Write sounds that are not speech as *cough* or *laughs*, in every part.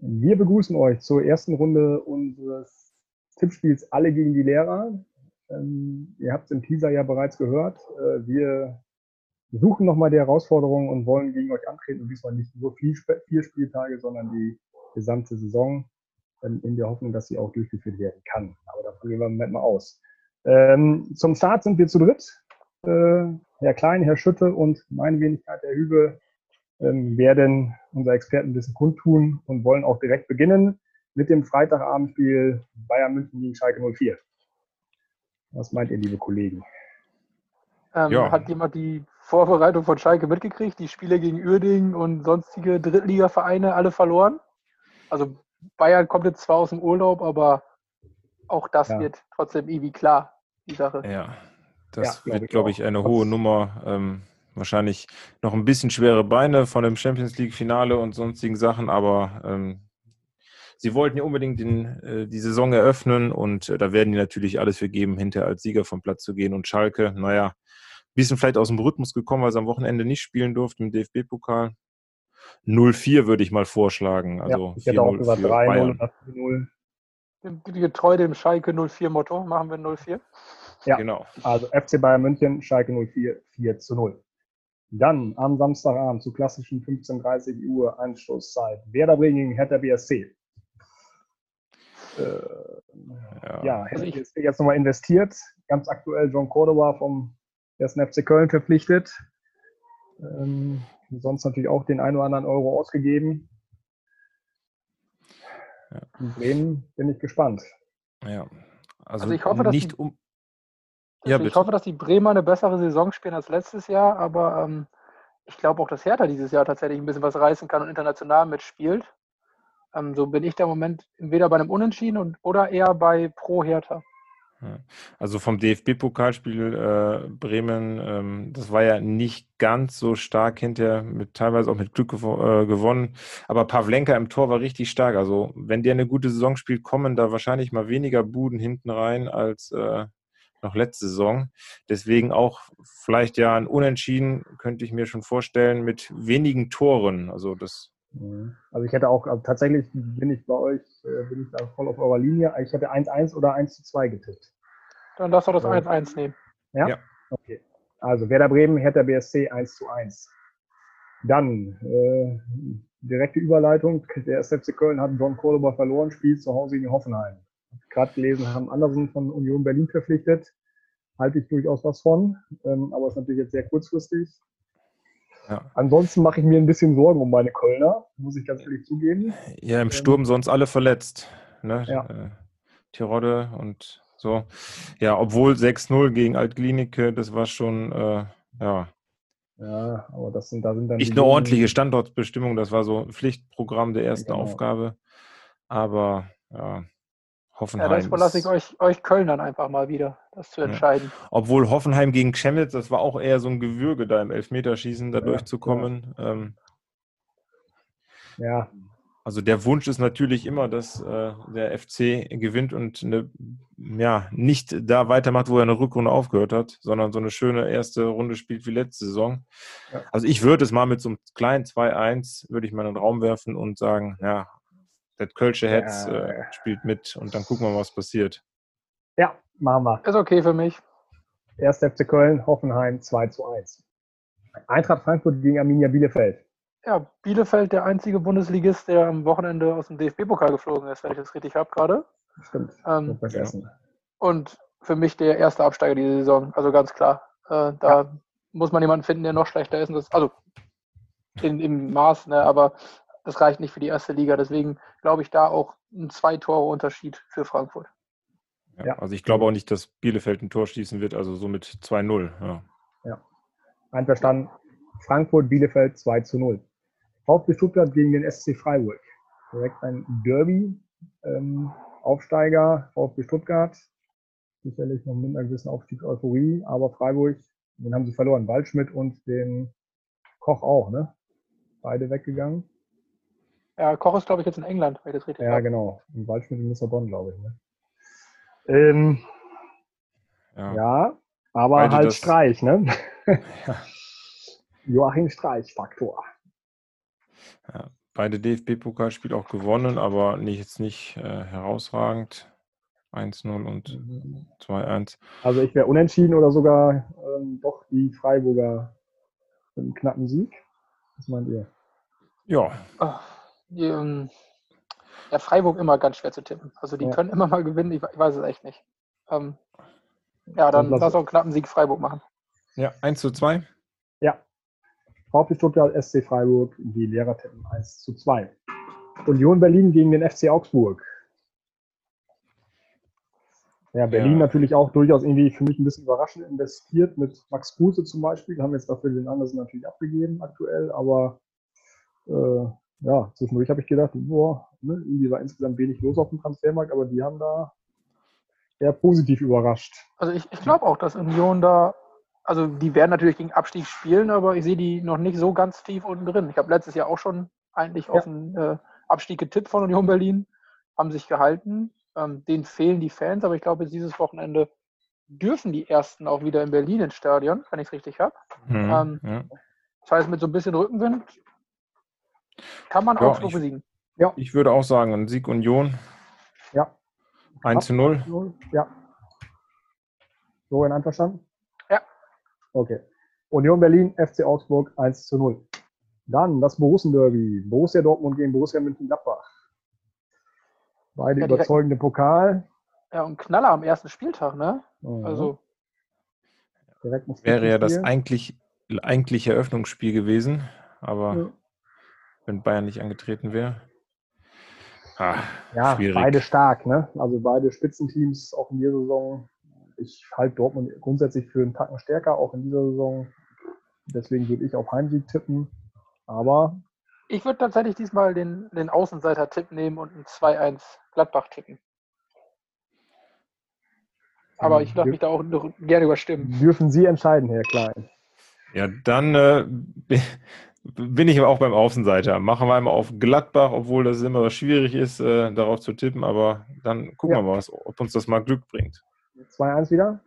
Wir begrüßen euch zur ersten Runde unseres Tippspiels Alle gegen die Lehrer. Ähm, ihr habt es im Teaser ja bereits gehört. Äh, wir suchen nochmal die Herausforderungen und wollen gegen euch antreten. Und diesmal nicht nur vier, vier Spieltage, sondern die gesamte Saison ähm, in der Hoffnung, dass sie auch durchgeführt werden kann. Aber davon gehen wir im Moment mal aus. Ähm, zum Start sind wir zu dritt. Äh, Herr Klein, Herr Schütte und meine Wenigkeit, Herr Hübe, werden unser Expertenwissen kundtun und wollen auch direkt beginnen mit dem Freitagabendspiel Bayern München gegen Schalke 04. Was meint ihr, liebe Kollegen? Ähm, ja. Hat jemand die Vorbereitung von Schalke mitgekriegt? Die Spiele gegen Uerdingen und sonstige Drittligavereine alle verloren? Also Bayern kommt jetzt zwar aus dem Urlaub, aber auch das ja. wird trotzdem irgendwie klar, die Sache. Ja, das ja, wird, glaube ich, eine hohe Nummer. Ähm, wahrscheinlich noch ein bisschen schwere Beine von dem Champions League-Finale und sonstigen Sachen, aber ähm, sie wollten ja unbedingt den, äh, die Saison eröffnen und äh, da werden die natürlich alles für geben, hinterher als Sieger vom Platz zu gehen. Und Schalke, naja, ein bisschen vielleicht aus dem Rhythmus gekommen, weil sie am Wochenende nicht spielen durften im DFB-Pokal. 0-4 würde ich mal vorschlagen. Also ja, ich hätte auch über 3-0 oder 4-0. Getreu dem Schalke 04-Motto machen wir 0-4. Ja, genau. Also FC Bayern München, Schalke 04, 4 zu 0. Dann am Samstagabend zu klassischen 15.30 Uhr Anstoßzeit. Werder Bremen Hertha BSC. Äh, ja, ja Hertha BSC jetzt nochmal investiert. Ganz aktuell John Cordova vom 1. FC Köln verpflichtet. Ähm, sonst natürlich auch den einen oder anderen Euro ausgegeben. Ja. Bremen bin ich gespannt. Ja, also, also ich hoffe, dass nicht um. Ja, ich hoffe, dass die Bremer eine bessere Saison spielen als letztes Jahr, aber ähm, ich glaube auch, dass Hertha dieses Jahr tatsächlich ein bisschen was reißen kann und international mitspielt. Ähm, so bin ich da im Moment entweder bei einem Unentschieden und, oder eher bei Pro Hertha. Also vom DFB-Pokalspiel äh, Bremen, ähm, das war ja nicht ganz so stark hinterher, mit, teilweise auch mit Glück gew äh, gewonnen. Aber Pavlenka im Tor war richtig stark. Also wenn der eine gute Saison spielt, kommen da wahrscheinlich mal weniger Buden hinten rein als äh, noch letzte Saison. Deswegen auch vielleicht ja ein Unentschieden, könnte ich mir schon vorstellen, mit wenigen Toren. Also das Mhm. Also ich hätte auch, also tatsächlich bin ich bei euch, äh, bin ich da voll auf eurer Linie. Ich hätte 1-1 oder 1-2 getippt. Dann darfst du das 1-1 nehmen. Ja? ja? Okay. Also Werder Bremen, Hertha BSC 1-1. Dann äh, direkte Überleitung. Der SFC Köln hat John Cordoba verloren, spielt zu Hause gegen Hoffenheim. Gerade gelesen, haben Andersen von Union Berlin verpflichtet. Halte ich durchaus was von, ähm, aber ist natürlich jetzt sehr kurzfristig. Ja. Ansonsten mache ich mir ein bisschen Sorgen um meine Kölner, muss ich ganz ehrlich zugeben. Ja, im Sturm sonst alle verletzt. Ne? Ja. Äh, Tirode und so. Ja, obwohl 6-0 gegen Altklinike, das war schon, äh, ja. Ja, aber das sind, da sind dann. Nicht eine ordentliche Standortbestimmung, das war so ein Pflichtprogramm der ersten genau. Aufgabe. Aber ja, Hoffenheim. Ja, das überlasse ich euch, euch Kölnern einfach mal wieder, das zu entscheiden. Ja. Obwohl Hoffenheim gegen Chemnitz, das war auch eher so ein Gewürge, da im Elfmeterschießen da ja, durchzukommen. Ja. Ähm, ja. Also der Wunsch ist natürlich immer, dass äh, der FC gewinnt und eine, ja, nicht da weitermacht, wo er eine Rückrunde aufgehört hat, sondern so eine schöne erste Runde spielt wie letzte Saison. Also ich würde es mal mit so einem kleinen 2-1, würde ich mal in den Raum werfen und sagen, ja, das Kölsche Hetz ja. äh, spielt mit und dann gucken wir mal, was passiert. Ja, machen wir. Ist okay für mich. Erst FC Köln, Hoffenheim 2 zu 1. Eintracht Frankfurt gegen Arminia Bielefeld. Ja, Bielefeld der einzige Bundesligist, der am Wochenende aus dem DFB-Pokal geflogen ist, wenn ich das richtig habe gerade. Stimmt. Ähm, vergessen. Und für mich der erste Absteiger diese Saison, also ganz klar. Äh, da ja. muss man jemanden finden, der noch schlechter ist. Das, also in, im Maß, ne, aber das reicht nicht für die erste Liga. Deswegen glaube ich da auch ein Zwei-Tore-Unterschied für Frankfurt. Ja, also ich glaube auch nicht, dass Bielefeld ein Tor schießen wird, also so mit 2-0. Ja. ja. Einverstanden. Frankfurt, Bielefeld 2 zu 0. VfB Stuttgart gegen den SC Freiburg. Direkt ein Derby. Ähm, Aufsteiger, VfB Stuttgart. Sicherlich noch mit einer gewissen Aufstiegseuphorie, aber Freiburg, den haben sie verloren. Waldschmidt und den Koch auch, ne? Beide weggegangen. Ja, Koch ist, glaube ich, jetzt in England, weil das richtig Ja, habe. genau. Im Waldschmidt in Lissabon, glaube ich. Ne? Ähm, ja. ja. aber weil halt Streich, ne? *laughs* Ja. Joachim Streich, Faktor. Ja. beide DFB-Pokalspiele auch gewonnen, aber nicht, jetzt nicht äh, herausragend. 1-0 und 2-1. Also ich wäre unentschieden oder sogar ähm, doch die Freiburger mit einem knappen Sieg. Was meint ihr? Ja. Ach, ähm, ja, Freiburg immer ganz schwer zu tippen. Also die ja. können immer mal gewinnen, ich, ich weiß es echt nicht. Ähm, ja, dann, dann lass auch einen knappen Sieg Freiburg machen. Ja, 1 zu 2. Ja. VfB Stuttgart, SC Freiburg, die Lehrer tippen 1 zu 2. Union Berlin gegen den FC Augsburg. Ja, Berlin ja. natürlich auch durchaus irgendwie für mich ein bisschen überraschend investiert mit Max Kruse zum Beispiel. Wir haben jetzt dafür den Andersen natürlich abgegeben aktuell, aber äh, ja, zwischendurch habe ich gedacht, boah, ne, irgendwie war insgesamt wenig los auf dem Transfermarkt, aber die haben da eher positiv überrascht. Also ich, ich glaube auch, dass Union da, also die werden natürlich gegen Abstieg spielen, aber ich sehe die noch nicht so ganz tief unten drin. Ich habe letztes Jahr auch schon eigentlich ja. auf den äh, Abstieg getippt von Union Berlin, haben sich gehalten. Ähm, denen fehlen die Fans, aber ich glaube, dieses Wochenende dürfen die Ersten auch wieder in Berlin ins Stadion, wenn ich es richtig habe. Mhm, ähm, ja. Das heißt, mit so ein bisschen Rückenwind kann man ja, Augsburg besiegen. Ja. Ich würde auch sagen, ein Sieg Union. Ja. 1 zu 0. Ja. So in einverstanden? Ja. Okay. Union Berlin, FC Augsburg 1 zu 0. Dann das Borussen-Derby. Borussia Dortmund gegen Borussia Mönchengladbach. Beide ja, überzeugende Pokal. Ja, und Knaller am ersten Spieltag, ne? Mhm. Also. Wäre ja das eigentlich, eigentliche Eröffnungsspiel gewesen, aber ja. Wenn Bayern nicht angetreten wäre. Ah, ja, schwierig. beide stark, ne? Also beide Spitzenteams auch in dieser Saison. Ich halte Dortmund grundsätzlich für einen Tacken stärker, auch in dieser Saison. Deswegen würde ich auf Heimsieg tippen. Aber ich würde tatsächlich diesmal den, den Außenseiter-Tipp nehmen und ein 2-1 Gladbach tippen. Aber ich lasse mich da auch gerne überstimmen. Dürfen Sie entscheiden, Herr Klein. Ja, dann äh, *laughs* bin ich aber auch beim Außenseiter. Machen wir einmal auf Gladbach, obwohl das immer schwierig ist, äh, darauf zu tippen. Aber dann gucken ja. wir mal, ob uns das mal Glück bringt. 2-1 wieder?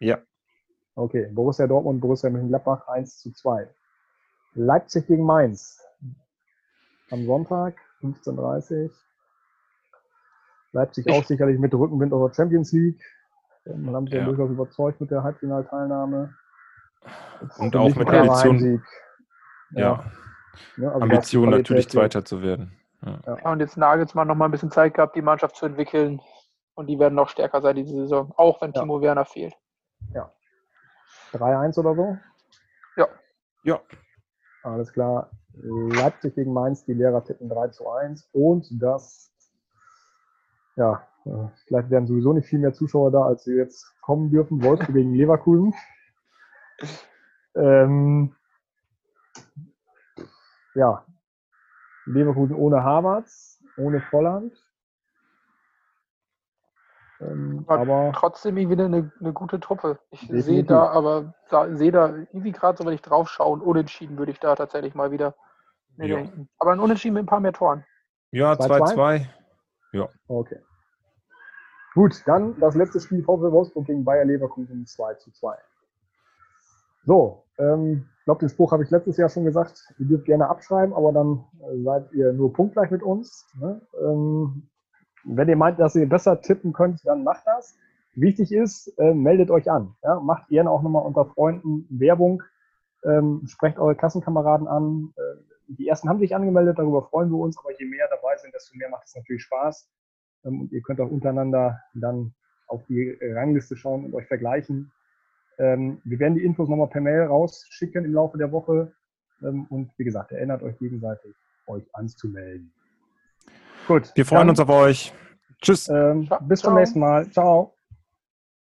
Ja. Okay, Borussia Dortmund, Borussia Mönchengladbach 1 zu 2. Leipzig gegen Mainz am Sonntag, 15.30 Uhr. Leipzig ich auch sicherlich mit Rückenwind aus der Champions League. Man sie ja. durchaus überzeugt mit der Halbfinalteilnahme. Und auch mit Ambition. Ja. Ja. ja also Ambition natürlich Zweiter zu werden. Ja. und jetzt Nagelsmann noch mal ein bisschen Zeit gehabt, die Mannschaft zu entwickeln. Und die werden noch stärker sein diese Saison, auch wenn Timo Werner fehlt. Ja. 3-1 oder so? Ja. Ja. Alles klar. Leipzig gegen Mainz, die Lehrer tippen 3 zu 1 und das, ja, vielleicht werden sowieso nicht viel mehr Zuschauer da, als sie jetzt kommen dürfen. Wolfsburg gegen Leverkusen. *laughs* Ähm, ja, Leverkusen ohne Havertz, ohne Volland. Ähm, aber trotzdem irgendwie eine, eine gute Truppe. Ich sehe da aber da, sehe da irgendwie gerade so, wenn ich drauf schaue, und unentschieden würde ich da tatsächlich mal wieder ja. denken. Aber ein Unentschieden mit ein paar mehr Toren. Ja, 2-2. Ja. Okay. Gut, dann das letzte Spiel VfL Wolfsburg gegen Bayer Leverkusen 2 zu 2. So, ähm, ich glaube, den Spruch habe ich letztes Jahr schon gesagt. Ihr dürft gerne abschreiben, aber dann äh, seid ihr nur punktgleich mit uns. Ne? Ähm, wenn ihr meint, dass ihr besser tippen könnt, dann macht das. Wichtig ist, äh, meldet euch an. Ja? Macht gerne auch nochmal unter Freunden Werbung. Ähm, sprecht eure Klassenkameraden an. Äh, die ersten haben sich angemeldet, darüber freuen wir uns, aber je mehr dabei sind, desto mehr macht es natürlich Spaß. Ähm, und ihr könnt auch untereinander dann auf die Rangliste schauen und euch vergleichen. Ähm, wir werden die Infos nochmal per Mail rausschicken im Laufe der Woche. Ähm, und wie gesagt, erinnert euch gegenseitig, euch anzumelden. Gut. Wir freuen dann, uns auf euch. Tschüss. Ähm, bis zum nächsten Mal. Ciao.